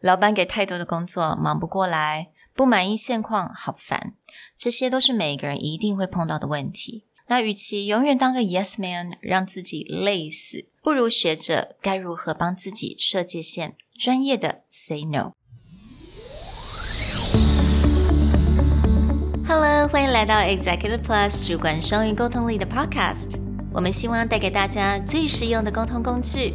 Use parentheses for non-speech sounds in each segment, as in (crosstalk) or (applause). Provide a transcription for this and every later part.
老板给太多的工作，忙不过来，不满意现况，好烦。这些都是每个人一定会碰到的问题。那与其永远当个 yes man，让自己累死，不如学着该如何帮自己设界限，专业的 say no。Hello，欢迎来到 Executive Plus 主管双语沟通力的 Podcast。我们希望带给大家最实用的沟通工具。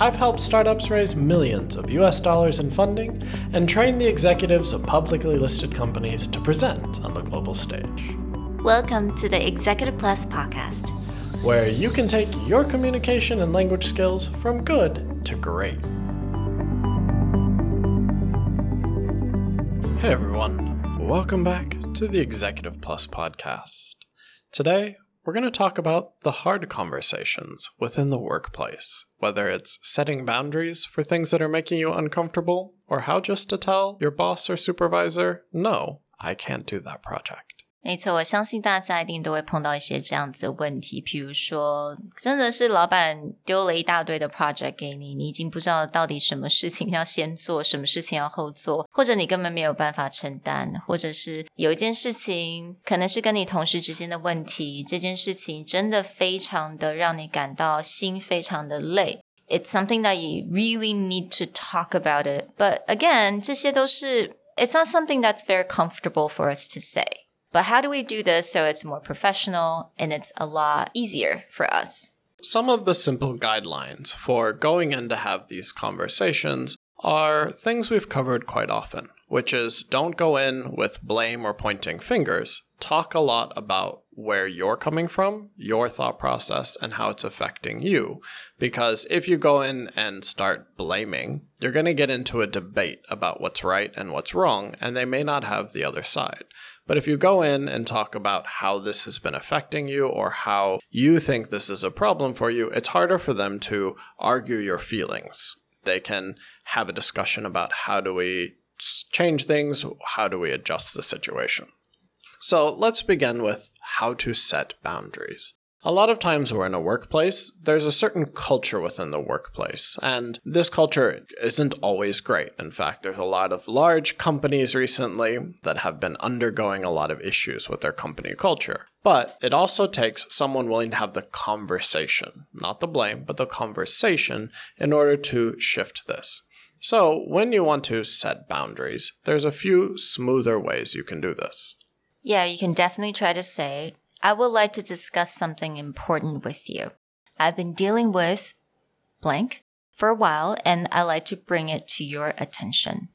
I've helped startups raise millions of US dollars in funding and train the executives of publicly listed companies to present on the global stage. Welcome to the Executive Plus podcast, where you can take your communication and language skills from good to great. Hey everyone, welcome back to the Executive Plus podcast. Today, we're going to talk about the hard conversations within the workplace, whether it's setting boundaries for things that are making you uncomfortable, or how just to tell your boss or supervisor, no, I can't do that project. 没错，我相信大家一定都会碰到一些这样子的问题，比如说，真的是老板丢了一大堆的 project 给你，你已经不知道到底什么事情要先做，什么事情要后做，或者你根本没有办法承担，或者是有一件事情可能是跟你同事之间的问题，这件事情真的非常的让你感到心非常的累。It's something that you really need to talk about it, but again，这些都是 It's not something that's very comfortable for us to say. But how do we do this so it's more professional and it's a lot easier for us? Some of the simple guidelines for going in to have these conversations are things we've covered quite often, which is don't go in with blame or pointing fingers. Talk a lot about where you're coming from, your thought process, and how it's affecting you. Because if you go in and start blaming, you're going to get into a debate about what's right and what's wrong, and they may not have the other side. But if you go in and talk about how this has been affecting you or how you think this is a problem for you, it's harder for them to argue your feelings. They can have a discussion about how do we change things, how do we adjust the situation. So let's begin with how to set boundaries. A lot of times we're in a workplace, there's a certain culture within the workplace, and this culture isn't always great. In fact, there's a lot of large companies recently that have been undergoing a lot of issues with their company culture. But it also takes someone willing to have the conversation, not the blame, but the conversation in order to shift this. So, when you want to set boundaries, there's a few smoother ways you can do this. Yeah, you can definitely try to say, I would like to discuss something important with you. I've been dealing with blank for a while and I'd like to bring it to your attention.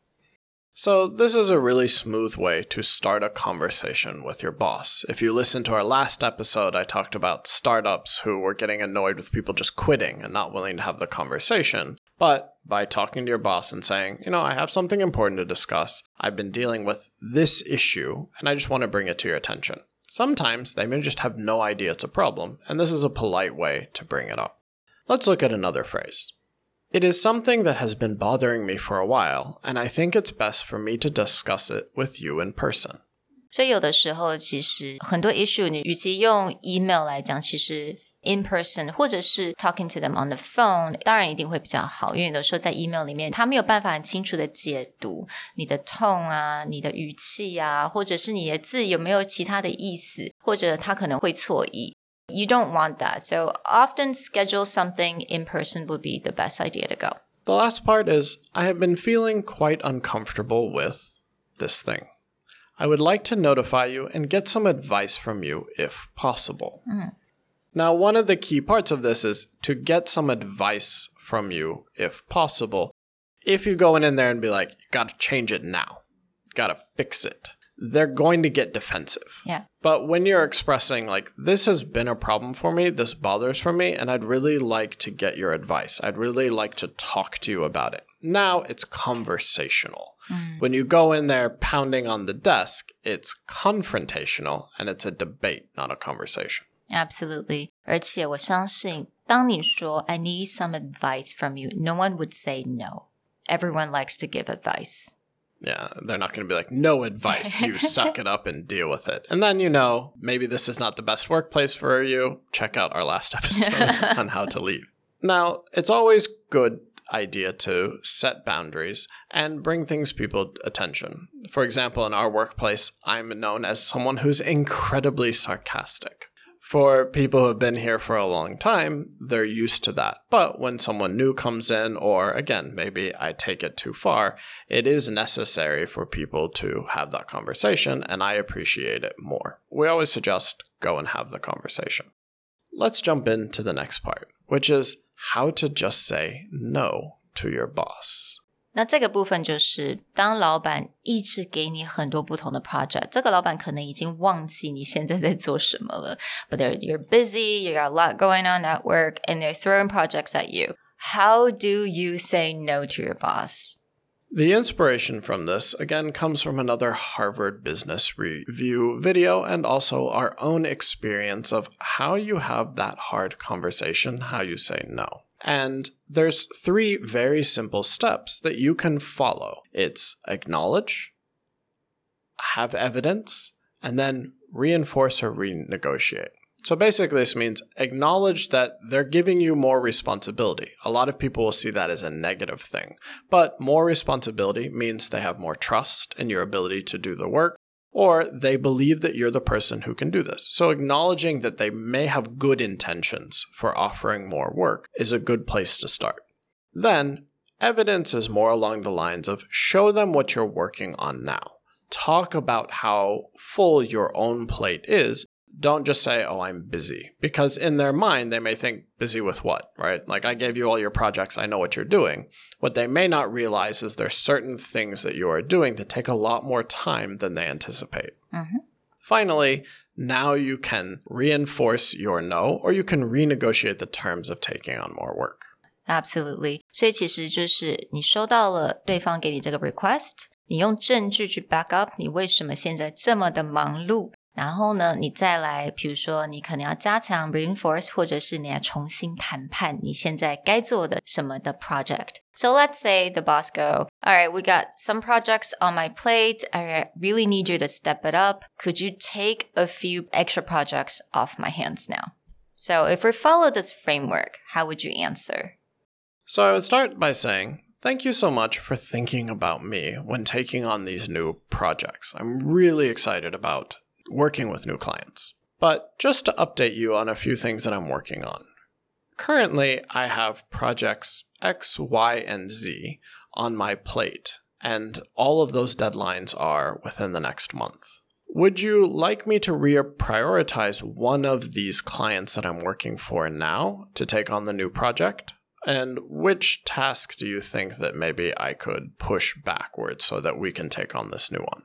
So, this is a really smooth way to start a conversation with your boss. If you listen to our last episode, I talked about startups who were getting annoyed with people just quitting and not willing to have the conversation. But by talking to your boss and saying, you know, I have something important to discuss, I've been dealing with this issue and I just want to bring it to your attention. Sometimes they may just have no idea it's a problem, and this is a polite way to bring it up. Let's look at another phrase. It is something that has been bothering me for a while, and I think it's best for me to discuss it with you in person. 所以有的时候，其实很多 issue，你与其用 email 来讲，其实 in person 或者是 talking to them on the phone，当然一定会比较好，因为有的时候在 email 里面，他没有办法很清楚的解读你的 tone 啊、你的语气啊，或者是你的字有没有其他的意思，或者他可能会错意。You don't want that, so often schedule something in person would be the best idea to go. The last part is I have been feeling quite uncomfortable with this thing. I would like to notify you and get some advice from you if possible. Mm. Now, one of the key parts of this is to get some advice from you if possible. If you go in there and be like, gotta change it now, gotta fix it, they're going to get defensive. Yeah. But when you're expressing, like, this has been a problem for me, this bothers for me, and I'd really like to get your advice, I'd really like to talk to you about it. Now it's conversational. Mm. When you go in there pounding on the desk, it's confrontational and it's a debate, not a conversation. Absolutely. 而且我相信，当你说 "I need some advice from you," no one would say no. Everyone likes to give advice. Yeah, they're not going to be like, no advice. You suck it up and deal with it. And then, you know, maybe this is not the best workplace for you. Check out our last episode on (laughs) how to leave. Now, it's always good idea to set boundaries and bring things people attention. For example, in our workplace, I'm known as someone who's incredibly sarcastic. For people who have been here for a long time, they're used to that. But when someone new comes in, or again, maybe I take it too far, it is necessary for people to have that conversation, and I appreciate it more. We always suggest go and have the conversation. Let's jump into the next part, which is how to just say no to your boss. 那这个部分就是当老板一直给你很多不同的 project，这个老板可能已经忘记你现在在做什么了。But they're you're busy, you got a lot going on at work, and they're throwing projects at you. How do you say no to your boss? The inspiration from this, again, comes from another Harvard Business Review video and also our own experience of how you have that hard conversation, how you say no. And there's three very simple steps that you can follow it's acknowledge, have evidence, and then reinforce or renegotiate. So basically, this means acknowledge that they're giving you more responsibility. A lot of people will see that as a negative thing, but more responsibility means they have more trust in your ability to do the work, or they believe that you're the person who can do this. So acknowledging that they may have good intentions for offering more work is a good place to start. Then, evidence is more along the lines of show them what you're working on now. Talk about how full your own plate is don't just say, oh, I'm busy. Because in their mind, they may think, busy with what, right? Like, I gave you all your projects, I know what you're doing. What they may not realize is there's certain things that you are doing that take a lot more time than they anticipate. Mm-hmm. Finally, now you can reinforce your no, or you can renegotiate the terms of taking on more work. Absolutely. 所以其实就是你收到了对方给你这个 request，你用证据去 back up 你为什么现在这么的忙碌， 然后呢，你再来，比如说，你可能要加强 reinforce，或者是你要重新谈判你现在该做的什么的 project。So let's say the boss go, all right, we got some projects on my plate. I really need you to step it up. Could you take a few extra projects off my hands now? So if we follow this framework, how would you answer? So I would start by saying, Thank you so much for thinking about me when taking on these new projects. I'm really excited about working with new clients. But just to update you on a few things that I'm working on. Currently, I have projects X, Y, and Z on my plate, and all of those deadlines are within the next month. Would you like me to reprioritize one of these clients that I'm working for now to take on the new project? And which task do you think that maybe I could push backwards so that we can take on this new one?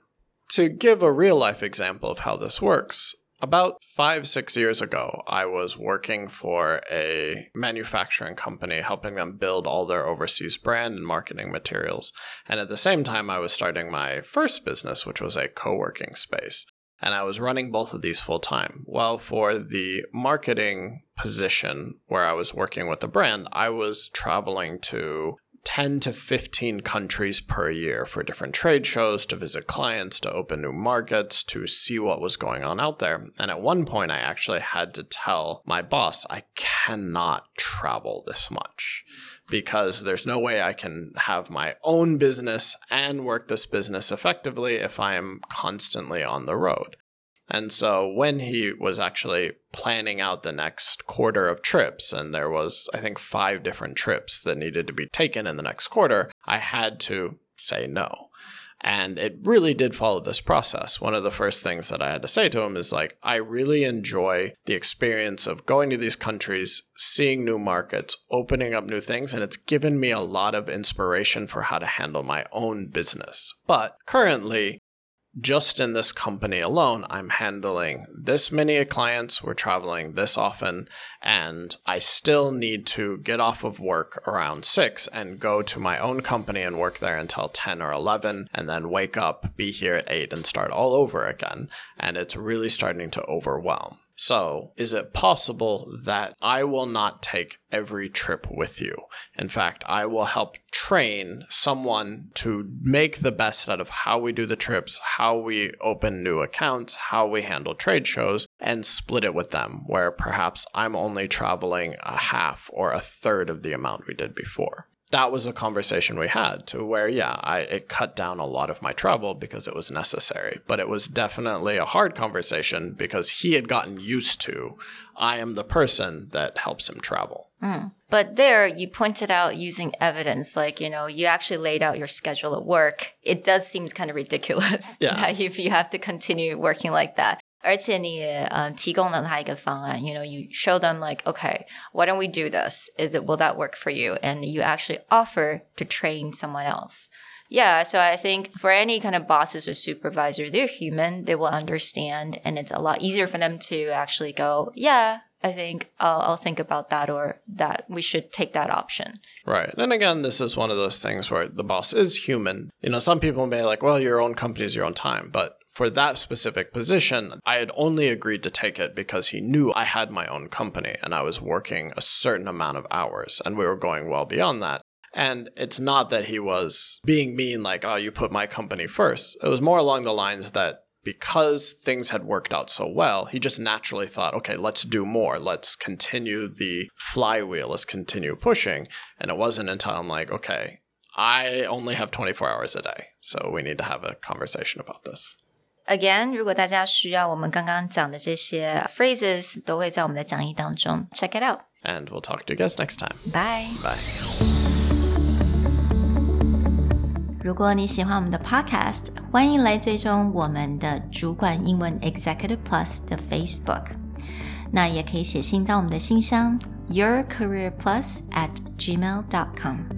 To give a real life example of how this works, about five, six years ago, I was working for a manufacturing company, helping them build all their overseas brand and marketing materials. And at the same time, I was starting my first business, which was a co working space. And I was running both of these full time. Well, for the marketing position where I was working with the brand, I was traveling to 10 to 15 countries per year for different trade shows, to visit clients, to open new markets, to see what was going on out there. And at one point, I actually had to tell my boss, I cannot travel this much because there's no way I can have my own business and work this business effectively if I am constantly on the road. And so when he was actually planning out the next quarter of trips, and there was, I think, five different trips that needed to be taken in the next quarter, I had to say no. And it really did follow this process. One of the first things that I had to say to him is like, I really enjoy the experience of going to these countries, seeing new markets, opening up new things, and it's given me a lot of inspiration for how to handle my own business. But currently, just in this company alone, I'm handling this many clients. We're traveling this often, and I still need to get off of work around six and go to my own company and work there until 10 or 11, and then wake up, be here at eight, and start all over again. And it's really starting to overwhelm. So, is it possible that I will not take every trip with you? In fact, I will help train someone to make the best out of how we do the trips, how we open new accounts, how we handle trade shows, and split it with them, where perhaps I'm only traveling a half or a third of the amount we did before that was a conversation we had to where yeah i it cut down a lot of my travel because it was necessary but it was definitely a hard conversation because he had gotten used to i am the person that helps him travel mm. but there you pointed out using evidence like you know you actually laid out your schedule at work it does seem kind of ridiculous yeah. (laughs) if you have to continue working like that 而且你呃提供了他一个方案，you know you show them like okay why don't we do this is it will that work for you and you actually offer to train someone else. Yeah, so I think for any kind of bosses or supervisor, they're human, they will understand, and it's a lot easier for them to actually go, yeah, I think I'll, I'll, think about that or that we should take that option. Right. And again, this is one of those things where the boss is human. You know, some people may like, well, your own company is your own time, but for that specific position, I had only agreed to take it because he knew I had my own company and I was working a certain amount of hours and we were going well beyond that. And it's not that he was being mean, like, oh, you put my company first. It was more along the lines that because things had worked out so well, he just naturally thought, okay, let's do more. Let's continue the flywheel. Let's continue pushing. And it wasn't until I'm like, okay, I only have 24 hours a day. So we need to have a conversation about this. Again，如果大家需要我们刚刚讲的这些 phrases，都会在我们的讲义当中 check it out。And we'll talk to you guys next time. Bye. Bye. 如果你喜欢我们的 podcast，欢迎来追踪我们的主管英文 Executive Plus 的 Facebook。那也可以写信到我们的信箱 yourcareerplus at gmail dot com。